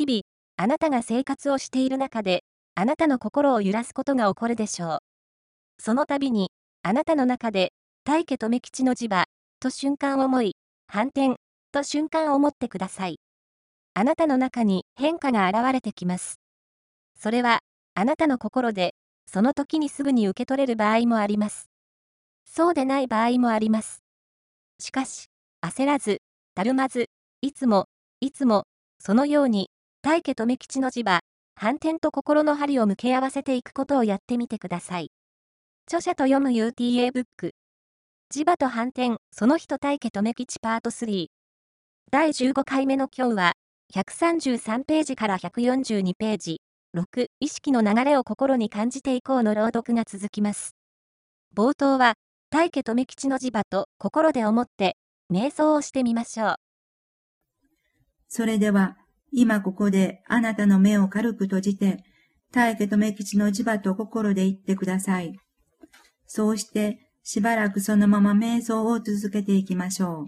日々、あなたが生活をしている中で、あなたの心を揺らすことが起こるでしょう。その度に、あなたの中で、大家留吉の磁場、と瞬間思い、反転、と瞬間を持ってください。あなたの中に変化が現れてきます。それは、あなたの心で、その時にすぐに受け取れる場合もあります。そうでない場合もあります。しかし、焦らず、たるまず、いつも、いつも、そのように、大家留吉の磁場、反転と心の針を向け合わせていくことをやってみてください。著者と読む UTA ブック。磁場と反転、その人大家留吉パート3。第15回目の今日は、133ページから142ページ。6、意識の流れを心に感じていこうの朗読が続きます。冒頭は、大家留吉の磁場と心で思って、瞑想をしてみましょう。それでは、今ここであなたの目を軽く閉じて、大家留吉の磁場と心で言ってください。そうして、しばらくそのまま瞑想を続けていきましょう。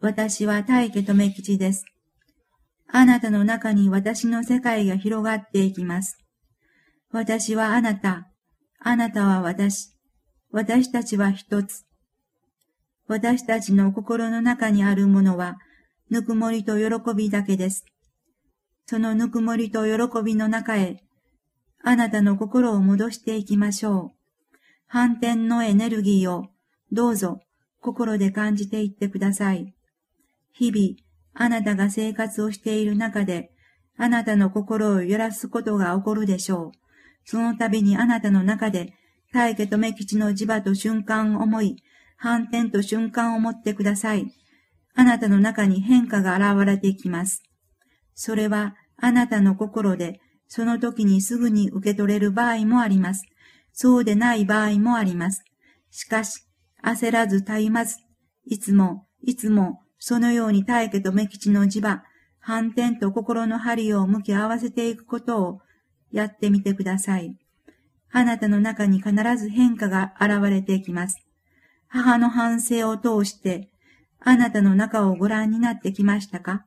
私は大家留吉です。あなたの中に私の世界が広がっていきます。私はあなた、あなたは私、私たちは一つ。私たちの心の中にあるものは、ぬくもりと喜びだけです。そのぬくもりと喜びの中へ、あなたの心を戻していきましょう。反転のエネルギーを、どうぞ、心で感じていってください。日々、あなたが生活をしている中で、あなたの心を揺らすことが起こるでしょう。その度にあなたの中で、大家と目吉の磁場と瞬間を思い、反転と瞬間を持ってください。あなたの中に変化が現れてきます。それは、あなたの心で、その時にすぐに受け取れる場合もあります。そうでない場合もあります。しかし、焦らず絶えまず、いつも、いつも、そのように大家と目吉の磁場、反転と心の針を向き合わせていくことをやってみてください。あなたの中に必ず変化が現れていきます。母の反省を通して、あなたの中をご覧になってきましたか？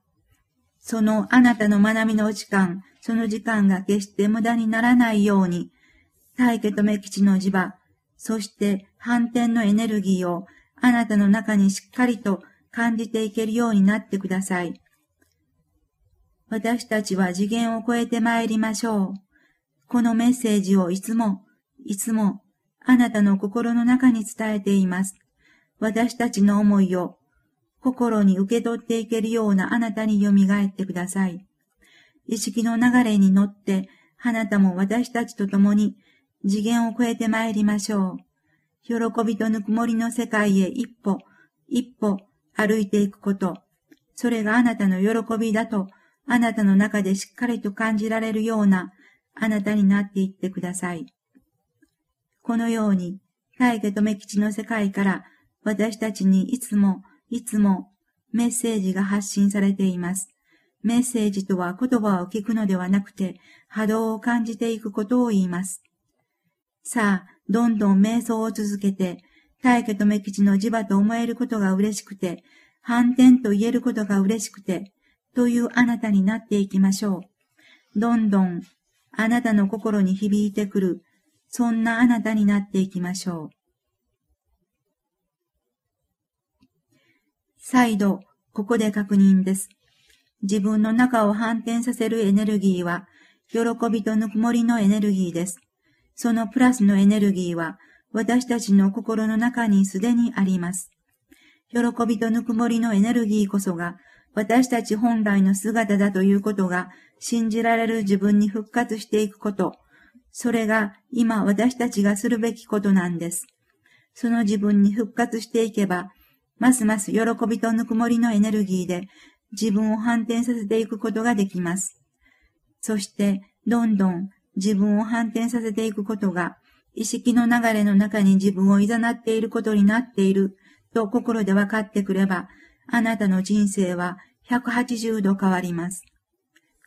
そのあなたの学びの時間、その時間が決して無駄にならないように、大家と目吉の磁場、そして反転のエネルギーをあなたの中にしっかりと感じていけるようになってください。私たちは次元を超えて参りましょう。このメッセージをいつも、いつも、あなたの心の中に伝えています。私たちの思いを心に受け取っていけるようなあなたに蘇ってください。意識の流れに乗って、あなたも私たちと共に次元を超えて参りましょう。喜びとぬくもりの世界へ一歩、一歩歩いていくこと、それがあなたの喜びだと、あなたの中でしっかりと感じられるような、あなたになっていってください。このように、大家と目吉の世界から私たちにいつも、いつもメッセージが発信されています。メッセージとは言葉を聞くのではなくて、波動を感じていくことを言います。さあ、どんどん瞑想を続けて、大家と目吉の磁場と思えることが嬉しくて、反転と言えることが嬉しくて、というあなたになっていきましょう。どんどん、あなたの心に響いてくる、そんなあなたになっていきましょう。再度、ここで確認です。自分の中を反転させるエネルギーは、喜びとぬくもりのエネルギーです。そのプラスのエネルギーは、私たちの心の中にすでにあります。喜びとぬくもりのエネルギーこそが、私たち本来の姿だということが信じられる自分に復活していくこと。それが今私たちがするべきことなんです。その自分に復活していけば、ますます喜びとぬくもりのエネルギーで自分を反転させていくことができます。そして、どんどん自分を反転させていくことが意識の流れの中に自分を誘っていることになっていると心で分かってくれば、あなたの人生は180度変わります。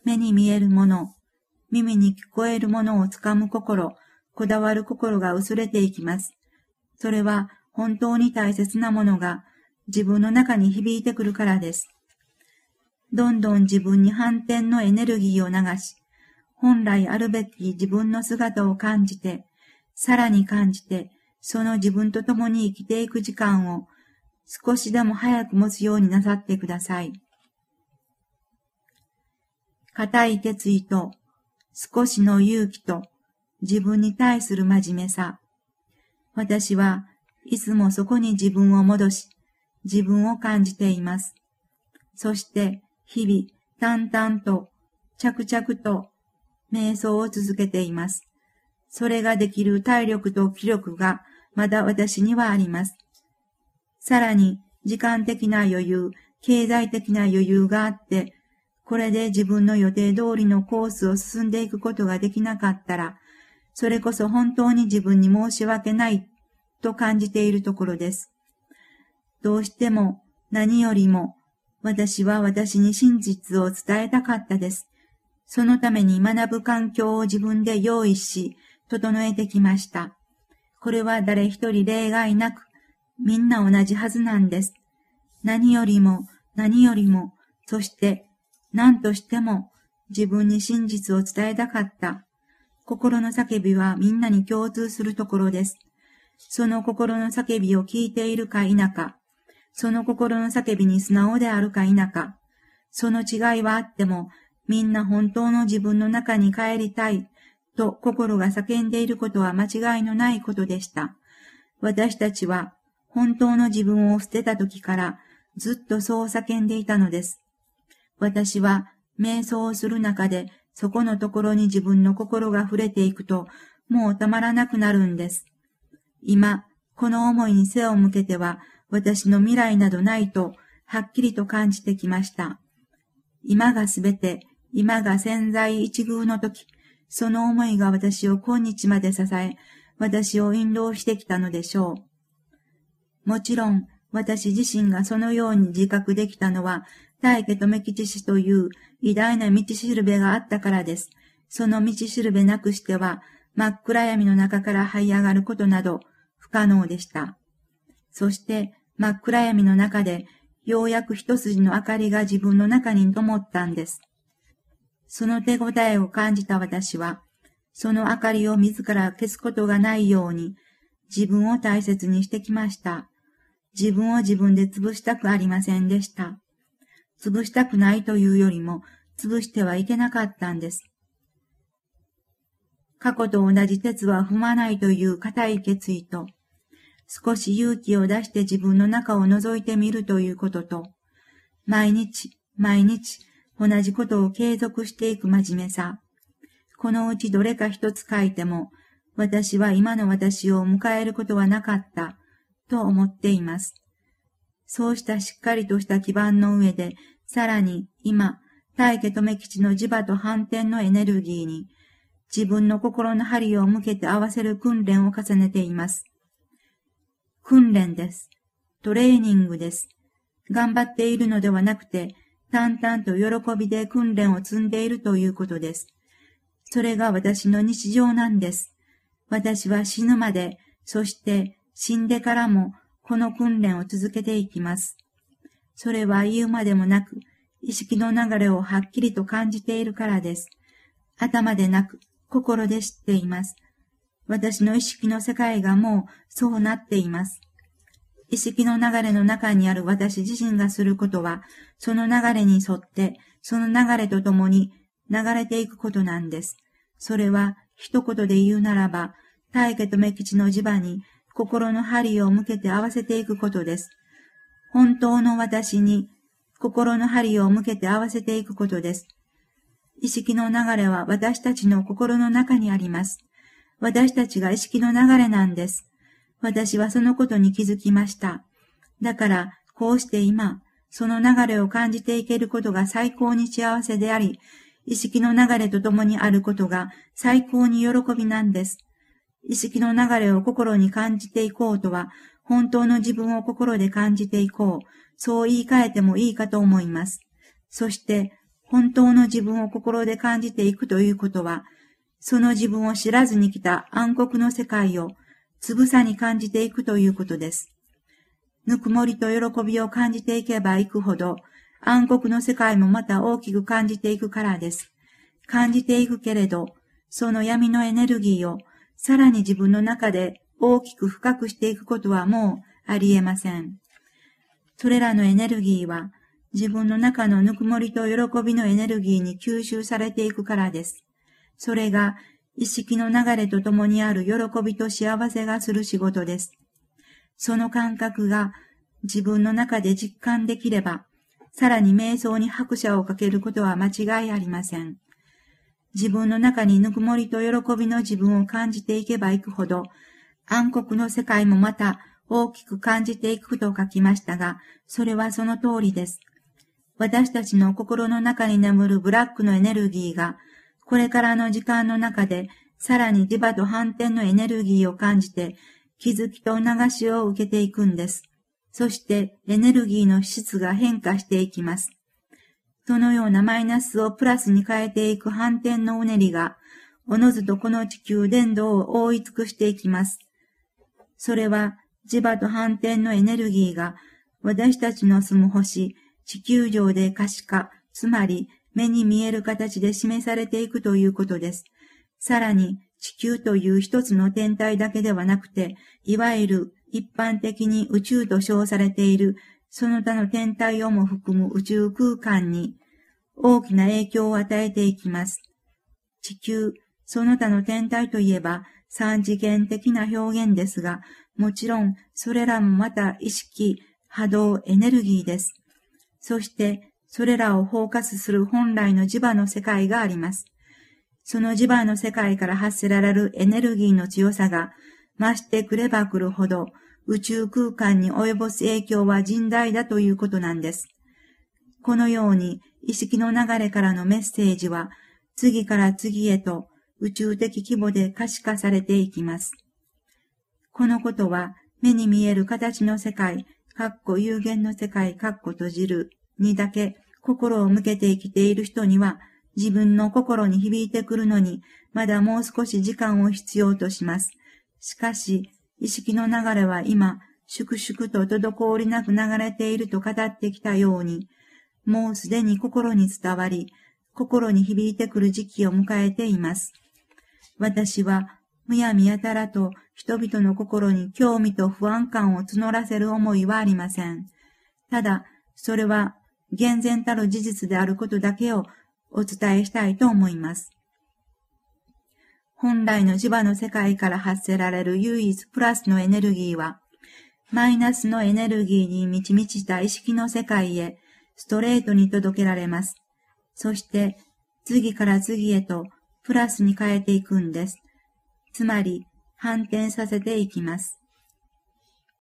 目に見えるもの、耳に聞こえるものをつかむ心、こだわる心が薄れていきます。それは本当に大切なものが自分の中に響いてくるからです。どんどん自分に反転のエネルギーを流し、本来あるべき自分の姿を感じて、さらに感じて、その自分と共に生きていく時間を少しでも早く持つようになさってください。固い決意と少しの勇気と自分に対する真面目さ。私はいつもそこに自分を戻し、自分を感じています。そして日々淡々と着々と瞑想を続けています。それができる体力と気力がまだ私にはあります。さらに時間的な余裕、経済的な余裕があって、これで自分の予定通りのコースを進んでいくことができなかったら、それこそ本当に自分に申し訳ないと感じているところです。どうしても何よりも私は私に真実を伝えたかったです。そのために学ぶ環境を自分で用意し、整えてきました。これは誰一人例外なく、みんな同じはずなんです。何よりも、何よりも、そして何としても自分に真実を伝えたかった。心の叫びはみんなに共通するところです。その心の叫びを聞いているか否か、その心の叫びに素直であるか否か、その違いはあっても、みんな本当の自分の中に帰りたい、と心が叫んでいることは間違いのないことでした。私たちは本当の自分を捨てた時からずっとそう叫んでいたのです。私は瞑想をする中でそこのところに自分の心が触れていくともうたまらなくなるんです。今、この思いに背を向けては私の未来などないとはっきりと感じてきました。今がすべて、今が潜在一遇の時、その思いが私を今日まで支え、私を引導してきたのでしょう。もちろん、私自身がそのように自覚できたのは、大家留吉氏という偉大な道しるべがあったからです。その道しるべなくしては、真っ暗闇の中から這い上がることなど不可能でした。そして真っ暗闇の中でようやく一筋の明かりが自分の中に灯ったんです。その手応えを感じた私は、その明かりを自ら消すことがないように自分を大切にしてきました。自分を自分で潰したくありませんでした。潰したくないというよりも、潰してはいけなかったんです。過去と同じ鉄は踏まないという固い決意と、少し勇気を出して自分の中を覗いてみるということと、毎日、毎日、同じことを継続していく真面目さ。このうちどれか一つ書いても、私は今の私を迎えることはなかった、と思っています。そうしたしっかりとした基盤の上で、さらに今、大家留吉の磁場と反転のエネルギーに、自分の心の針を向けて合わせる訓練を重ねています。訓練です。トレーニングです。頑張っているのではなくて、淡々と喜びで訓練を積んでいるということです。それが私の日常なんです。私は死ぬまで、そして死んでからもこの訓練を続けていきます。それは言うまでもなく、意識の流れをはっきりと感じているからです。頭でなく、心で知っています。私の意識の世界がもうそうなっています。意識の流れの中にある私自身がすることは、その流れに沿って、その流れとともに流れていくことなんです。それは、一言で言うならば、大家と目吉の磁場に心の針を向けて合わせていくことです。本当の私に心の針を向けて合わせていくことです。意識の流れは私たちの心の中にあります。私たちが意識の流れなんです。私はそのことに気づきました。だから、こうして今、その流れを感じていけることが最高に幸せであり、意識の流れとともにあることが最高に喜びなんです。意識の流れを心に感じていこうとは、本当の自分を心で感じていこう。そう言い換えてもいいかと思います。そして、本当の自分を心で感じていくということは、その自分を知らずに来た暗黒の世界をつぶさに感じていくということです。ぬくもりと喜びを感じていけばいくほど、暗黒の世界もまた大きく感じていくからです。感じていくけれど、その闇のエネルギーをさらに自分の中で大きく深くしていくことはもうありえません。それらのエネルギーは自分の中のぬくもりと喜びのエネルギーに吸収されていくからです。それが意識の流れとともにある喜びと幸せがする仕事です。その感覚が自分の中で実感できれば、さらに瞑想に拍車をかけることは間違いありません。自分の中にぬくもりと喜びの自分を感じていけばいくほど、暗黒の世界もまた大きく感じていくと書きましたが、それはその通りです。私たちの心の中に眠るブラックのエネルギーが、これからの時間の中で、さらに磁場と反転のエネルギーを感じて、気づきと流しを受けていくんです。そしてエネルギーの質が変化していきます。そのようなマイナスをプラスに変えていく反転のうねりが、おのずとこの地球伝導を覆い尽くしていきます。それは磁場と反転のエネルギーが私たちの住む星、地球上で可視化、つまり目に見える形で示されていくということです。さらに、地球という一つの天体だけではなくて、いわゆる一般的に宇宙と称されているその他の天体をも含む宇宙空間に大きな影響を与えていきます。地球、その他の天体といえば三次元的な表現ですが、もちろんそれらもまた意識、波動、エネルギーです。そしてそれらを包括する本来の磁場の世界があります。その磁場の世界から発せられるエネルギーの強さが増してくればくるほど、宇宙空間に及ぼす影響は甚大だということなんです。このように意識の流れからのメッセージは次から次へと宇宙的規模で可視化されていきます。このことは目に見える形の世界、かっこ有限の世界、かっこ閉じるにだけ心を向けて生きている人には自分の心に響いてくるのにまだもう少し時間を必要とします。しかし、意識の流れは今、粛々と滞りなく流れていると語ってきたように、もうすでに心に伝わり、心に響いてくる時期を迎えています。私は、むやみやたらと人々の心に興味と不安感を募らせる思いはありません。ただ、それは、厳然たる事実であることだけをお伝えしたいと思います。本来の磁場の世界から発せられる唯一プラスのエネルギーは、マイナスのエネルギーに満ち満ちた意識の世界へストレートに届けられます。そして、次から次へとプラスに変えていくんです。つまり、反転させていきます。